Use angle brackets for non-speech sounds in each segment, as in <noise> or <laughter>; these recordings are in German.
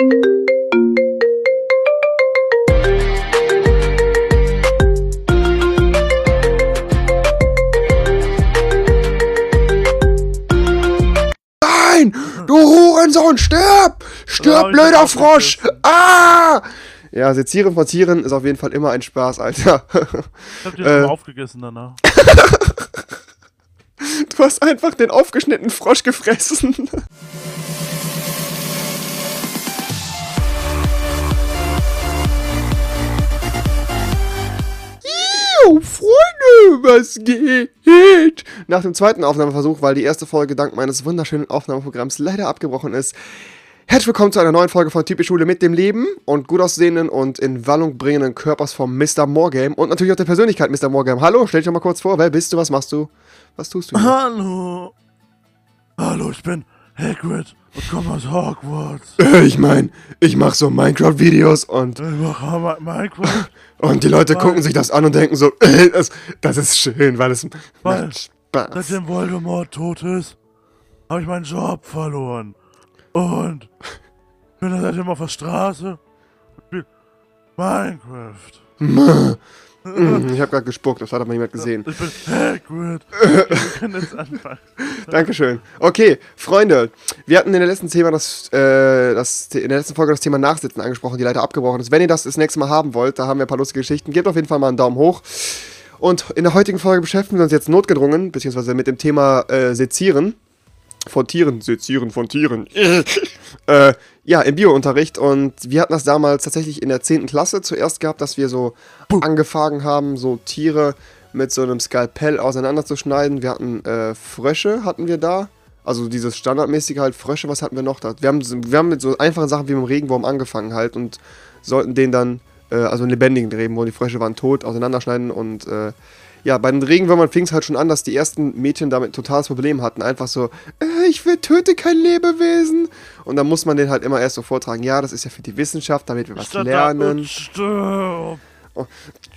Nein! Du Hurensohn, stirb! Stirb, blöder Frosch! Ah! Ja, sezieren von Tieren ist auf jeden Fall immer ein Spaß, Alter. Ich hab die Äh. aufgegessen danach. <laughs> Du hast einfach den aufgeschnittenen Frosch gefressen. Was geht? Nach dem zweiten Aufnahmeversuch, weil die erste Folge dank meines wunderschönen Aufnahmeprogramms leider abgebrochen ist, herzlich willkommen zu einer neuen Folge von Typisch Schule mit dem Leben und gut aussehenden und in Wallung bringenden Körpers vom Mr. Morgame und natürlich auch der Persönlichkeit Mr. Morgame. Hallo, stell dich doch mal kurz vor, wer bist du, was machst du? Was tust du? hier? Hallo. Hallo, ich bin Hagrid und komme aus Hogwarts. Äh, Ich mein, ich mach so Minecraft-Videos und, Ich mache Ma- Minecraft, und die Leute Weil- gucken sich das an und denken so, <laughs> äh, das, das ist schön, weil es Weil- Spaß. seitdem Voldemort tot ist, habe ich meinen Job verloren. Und bin dann seitdem auf der Straße und spiel Minecraft. Mhm, Ich habe gerade gespuckt, das hat aber niemand gesehen. Ich bin Hagrid. Wir können jetzt anfangen. <laughs> Dankeschön. Okay, Freunde, wir hatten in der letzten Thema das, äh, das, in der letzten Folge das Thema Nachsitzen angesprochen, die leider abgebrochen ist. Wenn ihr das das nächste Mal haben wollt, da haben wir ein paar lustige Geschichten. Gebt auf jeden Fall mal einen Daumen hoch. Und in der heutigen Folge beschäftigen wir uns jetzt notgedrungen, beziehungsweise mit dem Thema äh, Sezieren von Tieren, Sezieren von Tieren. <laughs> äh, ja, im Biounterricht. Und wir hatten das damals tatsächlich in der 10. Klasse zuerst gehabt, dass wir so angefangen haben, so Tiere mit so einem Skalpell auseinanderzuschneiden. Wir hatten äh, Frösche, hatten wir da. Also dieses standardmäßige halt Frösche, was hatten wir noch da? Wir haben, wir haben mit so einfachen Sachen wie mit dem Regenwurm angefangen halt und sollten den dann, äh, also einen lebendigen Regenwurm, die Frösche waren tot, auseinanderschneiden und äh, ja, bei den Regenwürmern fing es halt schon an, dass die ersten Mädchen damit ein totales Problem hatten. Einfach so, äh, ich will, töte kein Lebewesen. Und dann muss man den halt immer erst so vortragen, ja, das ist ja für die Wissenschaft, damit wir was Statt da lernen. stirb.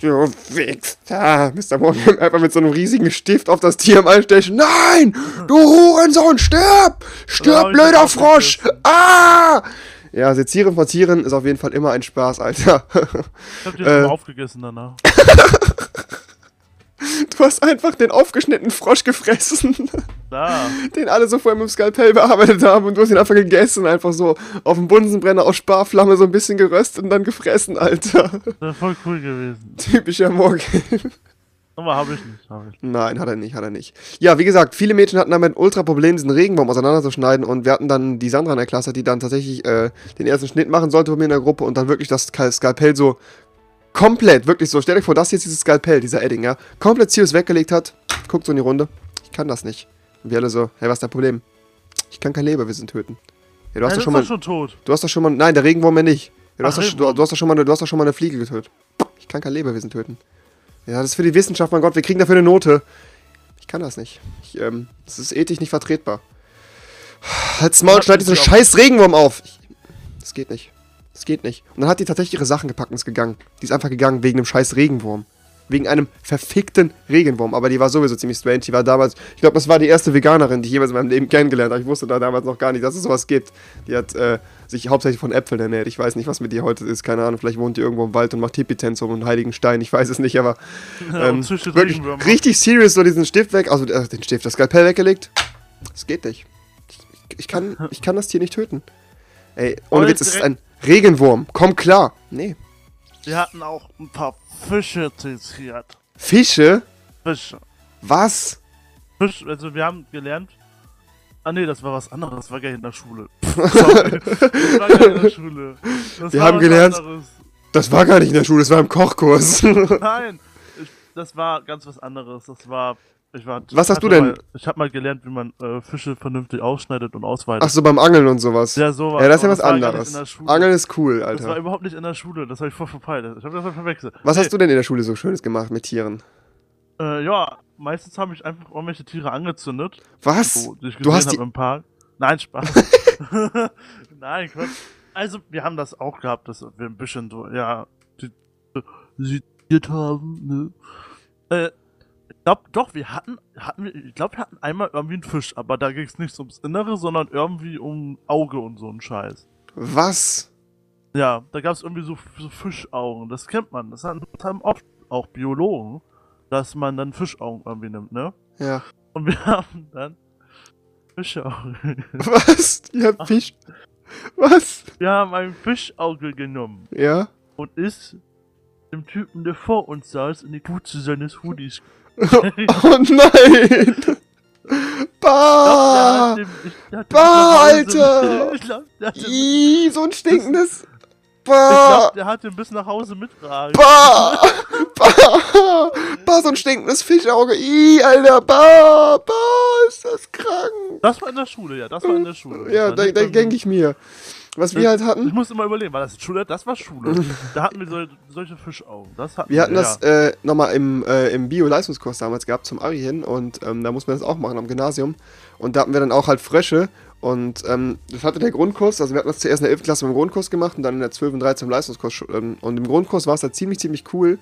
Du Wichser. Mr. Morgan <laughs> einfach mit so einem riesigen Stift auf das Tier am Einstechen. Nein! Du Hurensohn, stirb! Ja, Stirb, ich blöder Frosch! Ah! Ja, Sezieren von Tieren ist auf jeden Fall immer ein Spaß, Alter. Ich hab die Äh. aufgegessen danach. <laughs> Du hast einfach den aufgeschnittenen Frosch gefressen, Da. den alle so vorher mit dem Skalpell bearbeitet haben und du hast ihn einfach gegessen, einfach so auf dem Bunsenbrenner aus Sparflamme so ein bisschen geröstet und dann gefressen, Alter. Das wäre voll cool gewesen. Typischer Morgan. Aber habe ich nicht. Hab ich. nicht. Nein, hat er nicht, hat er nicht. Ja, wie gesagt, viele Mädchen hatten damit ein ultra Problem, diesen Regenbaum auseinanderzuschneiden und wir hatten dann die Sandra in der Klasse, die dann tatsächlich äh, den ersten Schnitt machen sollte bei mir in der Gruppe und dann wirklich das Skal- Skalpell so komplett, wirklich so, stell dir vor, das hier ist dieses Skalpell, dieser Edding, ja, komplett Sirius weggelegt hat, guckt so in die Runde, ich kann das nicht. Und wir alle so, hey, was ist dein Problem? Ich kann kein Lebewesen töten. Ja, du hast Ja, doch schon mal, schon tot. du hast doch schon mal, nein, der Regenwurm ja nicht. Ja, du, hast Ach, doch, schon- du, hast doch schon mal, eine- du hast doch schon mal eine Fliege getötet. Ich kann kein Lebewesen töten. Ja, das ist für die Wissenschaft, mein Gott, wir kriegen dafür eine Note. Ich kann das nicht. Ich, ähm, das ist ethisch nicht vertretbar. Halt's Maul, schneid diesen scheiß Regenwurm auf. Ich, das geht nicht. Das geht nicht. Und dann hat die tatsächlich ihre Sachen gepackt und ist gegangen. Die ist einfach gegangen wegen einem scheiß Regenwurm. Wegen einem verfickten Regenwurm. Aber die war sowieso ziemlich strange. Die war damals, ich glaube, das war die erste Veganerin, die ich jemals in meinem Leben kennengelernt habe. Ich wusste da damals noch gar nicht, dass es sowas gibt. Die hat äh, sich hauptsächlich von Äpfeln ernährt. Ich weiß nicht, was mit ihr heute ist. Keine Ahnung. Vielleicht wohnt die irgendwo im Wald und macht Tippitänze um einen heiligen Stein. Ich weiß es nicht, aber <laughs> Ja, ähm, züchtet wirklich richtig serious so diesen Stift weg, also äh, den Stift, das Skalpell weggelegt. Das geht nicht. Ich, ich, kann, ich kann das Tier nicht töten. Ey, ohne Witz, es ist ein Regenwurm. Komm klar. Nee. Wir hatten auch ein paar Fische seziert. Fische? Fische. Was? Fisch, also wir haben gelernt. Ah nee, das war was anderes, das war gar nicht in der Schule. <laughs> Sorry. das war gar nicht in der Schule. Das Wir war haben was gelernt- anderes. Das war gar nicht in der Schule, das war im Kochkurs. Nein, ich, das war ganz was anderes. Das war. Ich war Was hast du denn? Mal, ich habe mal gelernt, wie man äh, Fische vernünftig ausschneidet und ausweitet. Ach so, beim Angeln und sowas. Ja, sowas. Ja, das ist ja was anderes. Angeln ist cool, Das war Alter. überhaupt nicht in der Schule, das habe ich voll verpeilt. Ich habe das voll verwechselt. Was hast du denn in der Schule so Schönes gemacht mit Tieren? Äh, ja, meistens habe ich einfach irgendwelche Tiere angezündet. Was? Die ich Du hast die- im Park. Nein, Spaß. <laughs> <laughs> Nein, Quatsch. Also, wir haben das auch gehabt, dass wir ein bisschen so, ja, haben, ne? Äh, ich glaub, doch, wir hatten, hatten wir, ich glaube, wir hatten einmal irgendwie einen Fisch, aber da ging es nicht ums Innere, sondern irgendwie um Auge und so ein Scheiß. Was? Ja, da gab es irgendwie so, so Fischaugen. Das kennt man. Das haben das haben oft auch Biologen, dass man dann Fischaugen irgendwie nimmt, ne? Ja. Und wir <laughs> haben dann Fischaugen. Was? Ihr habt Fisch. Was? Wir haben ein Fischauge genommen Ja? und ist dem Typen, der vor uns saß, in die Kutze seines Hoodies. <laughs> Oh nein! Bah! ich, Bah, Alter! Ich Ih, so ein stinkendes. ich Bah! glaub, der hat den bis nach Hause mittragen. Bah! Bah! Bah, so ein stinkendes Fischauge. Ih, Alter, bah! Bah, ist das krank. Das war in der Schule, ja, das war in der Schule. Ja, da, da denke ich mir. Was wir halt Ich hatten, muss immer überlegen, war das Schule? Das war Schule. da hatten wir so, solche Fischaugen. Das hatten wir hatten ja. das äh, nochmal im, äh, im Bio-Leistungskurs damals gehabt zum Ari hin und ähm, da muss man das auch machen am Gymnasium. Und da hatten wir dann auch halt Frösche und ähm, das hatte der Grundkurs, also wir hatten das zuerst in der 11. Klasse im Grundkurs gemacht und dann in der 12. und 13. im Leistungskurs. Ähm, und im Grundkurs war es halt ziemlich, ziemlich cool,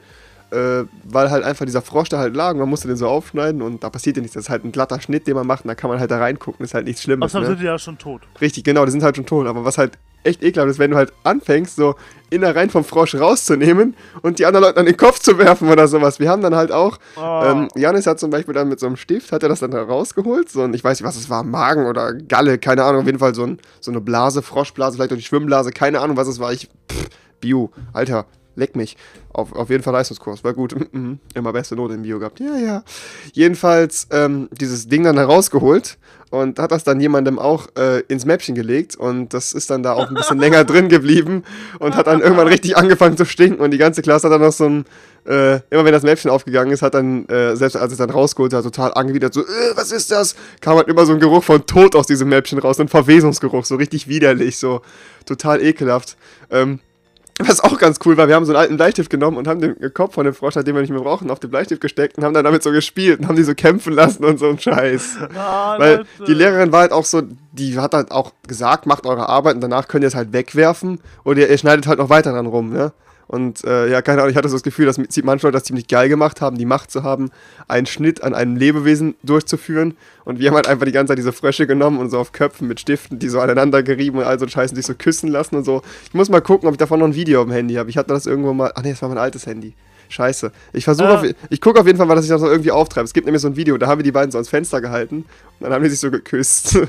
äh, weil halt einfach dieser Frosch da halt lag und man musste den so aufschneiden und da passiert ja nichts. Das ist halt ein glatter Schnitt, den man macht und da kann man halt da reingucken, ist halt nichts Schlimmes. Außerdem Ne? sind die ja schon tot. Richtig, genau, die sind halt schon tot. Aber was halt echt ekelhaft ist, wenn du halt anfängst, so Innereien vom Frosch rauszunehmen und die anderen Leuten an den Kopf zu werfen oder sowas. Wir haben dann halt auch, Oh. ähm, Janis hat zum Beispiel dann mit so einem Stift, hat er das dann da rausgeholt, so ein, ich weiß nicht, was es war, Magen oder Galle, keine Ahnung, auf jeden Fall so, ein, so eine Blase, Froschblase, vielleicht auch die Schwimmblase, keine Ahnung, was es war. Ich, pff, Bio, Alter, leck mich. Auf, auf jeden Fall Leistungskurs, war gut. <laughs> Mhm. Immer beste Note im Bio gehabt. Ja, ja. Jedenfalls ähm, dieses Ding dann herausgeholt und hat das dann jemandem auch äh, ins Mäppchen gelegt und das ist dann da auch ein bisschen <laughs> länger drin geblieben und hat dann irgendwann richtig angefangen zu stinken und die ganze Klasse hat dann noch so ein, äh, immer wenn das Mäppchen aufgegangen ist, hat dann, äh, selbst als es dann rausgeholt hat, total angewidert, so, äh, was ist das? Kam halt immer so ein Geruch von Tod aus diesem Mäppchen raus, so ein Verwesungsgeruch, so richtig widerlich, so total ekelhaft. Ähm, was auch ganz cool war, wir haben so einen alten Bleistift genommen und haben den Kopf von dem Frosch, den wir nicht mehr brauchen, auf den Bleistift gesteckt und haben dann damit so gespielt und haben die so kämpfen lassen und so ein Scheiß. Ah, Weil Leute. die Lehrerin war halt auch so, die hat halt auch gesagt, macht eure Arbeit und danach könnt ihr es halt wegwerfen oder ihr, ihr schneidet halt noch weiter dran rum, ne? Und äh, ja, keine Ahnung, ich hatte so das Gefühl, dass manche Leute das ziemlich geil gemacht haben, die Macht zu haben, einen Schnitt an einem Lebewesen durchzuführen. Und wir haben halt einfach die ganze Zeit diese Frösche genommen und so auf Köpfen mit Stiften, die so aneinander gerieben und all so Scheißen sich so küssen lassen und so. Ich muss mal gucken, ob ich davon noch ein Video auf dem Handy habe. Ich hatte das irgendwo mal. Ach nee, das war mein altes Handy. Scheiße. Ich versuche auf, ich gucke auf jeden Fall mal, dass ich das noch irgendwie auftreibe. Es gibt nämlich so ein Video, da haben wir die beiden so ans Fenster gehalten und dann haben die sich so geküsst. <laughs>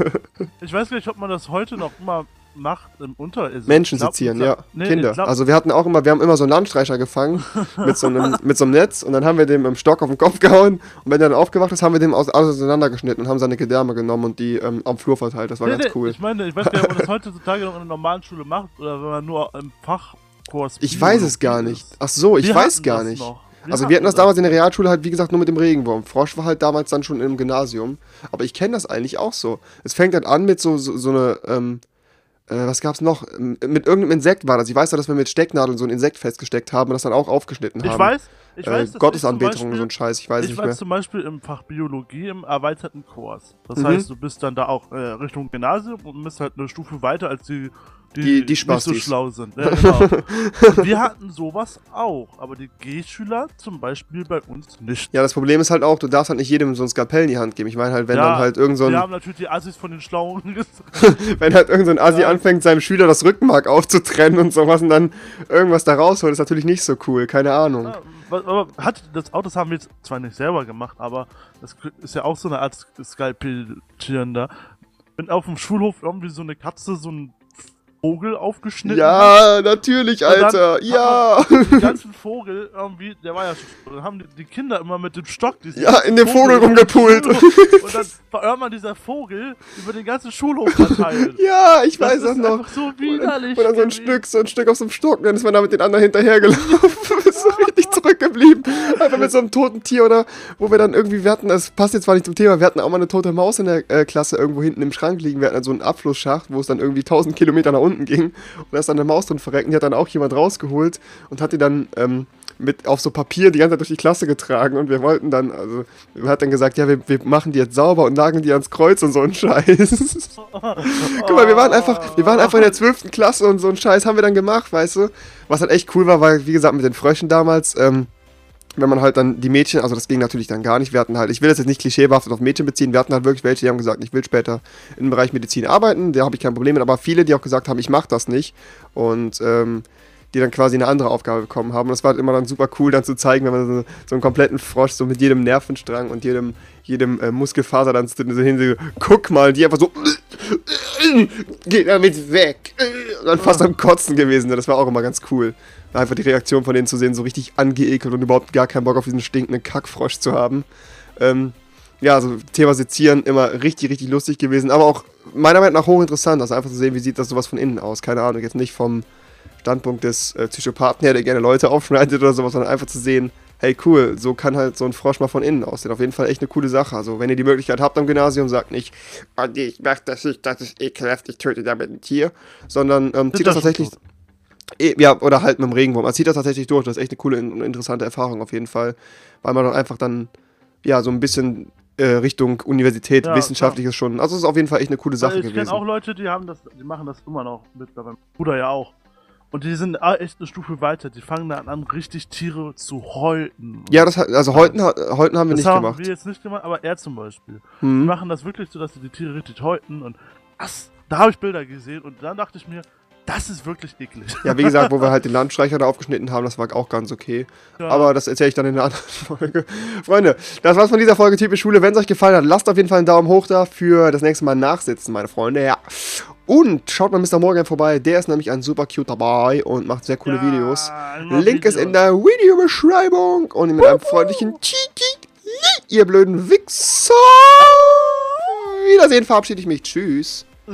Ich weiß gar nicht, ob man das heute noch immer macht im Unter. also Menschen glaub, sezieren, glaub- ja. Nee, Kinder. Glaub, also wir hatten auch immer, wir haben immer so einen Landstreicher gefangen <laughs> mit so einem, mit so einem Netz und dann haben wir dem im Stock auf den Kopf gehauen und wenn der dann aufgewacht ist, haben wir dem aus, auseinandergeschnitten und haben seine Gedärme genommen und die ähm, am Flur verteilt. Das war nee, ganz nee, cool. Ich meine, ich weiß nicht, ob man das <laughs> heutzutage noch in einer normalen Schule macht oder wenn man nur im Fachkurs. Ich weiß es gar nicht. Ach so, ich Wir weiß gar nicht. noch. Also wir hatten das damals in der Realschule halt, wie gesagt, nur mit dem Regenwurm. Frosch war halt damals dann schon im Gymnasium. Aber ich kenne das eigentlich auch so. Es fängt halt an mit so, so, so eine, ähm, äh, was gab's noch? Mit irgendeinem Insekt war das. Ich weiß ja, dass wir mit Stecknadeln so ein Insekt festgesteckt haben und das dann auch aufgeschnitten haben. Ich weiß, ich äh, weiß, ich Gottesanbetung und so ein Scheiß, ich weiß Ich nicht war mehr. zum Beispiel im Fach Biologie im erweiterten Kurs. Das Mhm. heißt, du bist dann da auch äh, Richtung Gymnasium und bist halt eine Stufe weiter als die, die, Die- die nicht so schlau sind. Ja, <laughs> genau. wir hatten sowas auch, aber die G-Schüler zum Beispiel bei uns nicht. Ja, das Problem ist halt auch, du darfst halt nicht jedem so ein Skalpell in die Hand geben. Ich meine halt, wenn Ja, dann halt irgend so wir ein, haben natürlich die Assis von den Schlauen <laughs> <laughs> wenn halt irgend so ein Assi Ja. anfängt, seinem Schüler das Rückenmark aufzutrennen und sowas und dann irgendwas da rausholt, ist natürlich nicht so cool. Keine Ahnung. Hat das Auto haben wir jetzt zwar nicht selber gemacht, aber das ist ja auch so eine Art Skalpeltieren da. Wenn auf dem Schulhof irgendwie so eine Katze so einen Vogel aufgeschnitten hat, Ja, natürlich, Und dann Alter. hat Ja. den <laughs> ganzen Vogel irgendwie, der war ja schon, dann haben die, die Kinder immer mit dem Stock diesen Ja, in dem Vogel den rumgepult. <laughs> Und dann war irgendwann dieser Vogel über den ganzen Schulhof verteilt. <laughs> Ja, ich Das weiß das noch. so widerlich. Oder so ein. Stück, so ein Stück auf so einem Stock, und dann ist man da mit den anderen hinterhergelaufen. ist so richtig zurückgeblieben. Einfach mit so einem toten Tier oder wo wir dann irgendwie, wir hatten, das passt jetzt zwar nicht zum Thema, wir hatten auch mal eine tote Maus in der äh, Klasse irgendwo hinten im Schrank liegen. Wir hatten dann so einen Abflussschacht, wo es dann irgendwie 1000 Kilometer nach unten ging. Und da ist dann eine Maus drin verreckt. Und die hat dann auch jemand rausgeholt und hat die dann ähm, mit auf so Papier die ganze Zeit durch die Klasse getragen. Und wir wollten dann, also, hat dann gesagt, ja, wir, wir machen die jetzt sauber und nageln die ans Kreuz und so ein Scheiß. <laughs> Guck mal, wir waren einfach, wir waren einfach in der 12. Klasse und so einen Scheiß haben wir dann gemacht, weißt du? Was halt echt cool war, weil, wie gesagt, mit den Fröschen damals, ähm, wenn man halt dann die Mädchen, also das ging natürlich dann gar nicht, wir hatten halt, ich will das jetzt nicht klischeebehaftet auf Mädchen beziehen, wir hatten halt wirklich welche, die haben gesagt, ich will später im Bereich Medizin arbeiten, da habe ich kein Problem mit, aber viele, die auch gesagt haben, ich mache das nicht und ähm, die dann quasi eine andere Aufgabe bekommen haben. Und das war halt immer dann super cool, dann zu zeigen, wenn man so, so einen kompletten Frosch so mit jedem Nervenstrang und jedem, jedem äh, Muskelfaser dann so hin, guck mal, die einfach so, geh damit weg. Und dann fast am Kotzen gewesen. Das war auch immer ganz cool. Einfach die Reaktion von denen zu sehen, so richtig angeekelt und überhaupt gar keinen Bock auf diesen stinkenden Kackfrosch zu haben. Ähm, ja, also Thema Sezieren immer richtig, richtig lustig gewesen, aber auch meiner Meinung nach hochinteressant, also einfach zu sehen, wie sieht das sowas von innen aus. Keine Ahnung, jetzt nicht vom Standpunkt des äh, Psychopathen her, der gerne Leute aufschneidet oder sowas, sondern einfach zu sehen, hey cool, so kann halt so ein Frosch mal von innen aussehen. Auf jeden Fall echt eine coole Sache. Also wenn ihr die Möglichkeit habt am Gymnasium, sagt nicht, oh nee, ich mach das nicht, das ist ekelhaft, ich töte damit ein Tier, sondern ähm, zieht das, das tatsächlich... Eh, ja, oder halt mit dem Regenwurm. Man zieht das tatsächlich durch. Das ist echt eine coole und interessante Erfahrung auf jeden Fall. Weil man dann einfach dann, ja, so ein bisschen äh, Richtung Universität, ja, wissenschaftliches schon. Also es ist auf jeden Fall echt eine coole Sache ich gewesen. Ich kenne auch Leute, die haben das, die machen das immer noch mit, mein Bruder ja auch. Und die sind echt eine Stufe weiter. Die fangen dann an, richtig Tiere zu häuten. Ja, das also häuten, häuten haben wir das nicht haben gemacht. Das haben wir jetzt nicht gemacht, aber er zum Beispiel. Hm. Die machen das wirklich so, dass sie die Tiere richtig häuten. Und das, da habe ich Bilder gesehen. Und dann dachte ich mir, das ist wirklich eklig. Ja, wie gesagt, wo wir halt <laughs> den Landstreicher da aufgeschnitten haben, das war auch ganz okay. Ja. Aber das erzähle ich dann in einer anderen <laughs> Folge. Freunde, das war's von dieser Folge Typisch Schule. Wenn es euch gefallen hat, lasst auf jeden Fall einen Daumen hoch da für das nächste Mal nachsitzen, meine Freunde. Ja. Und schaut mal Mr. Morgan vorbei, der ist nämlich ein super cute dabei und macht sehr coole ja, Videos. Link Videos. ist in der Videobeschreibung und mit einem freundlichen Tiki, ihr blöden Wichser. Wiedersehen, verabschiede ich mich. Tschüss. Äh.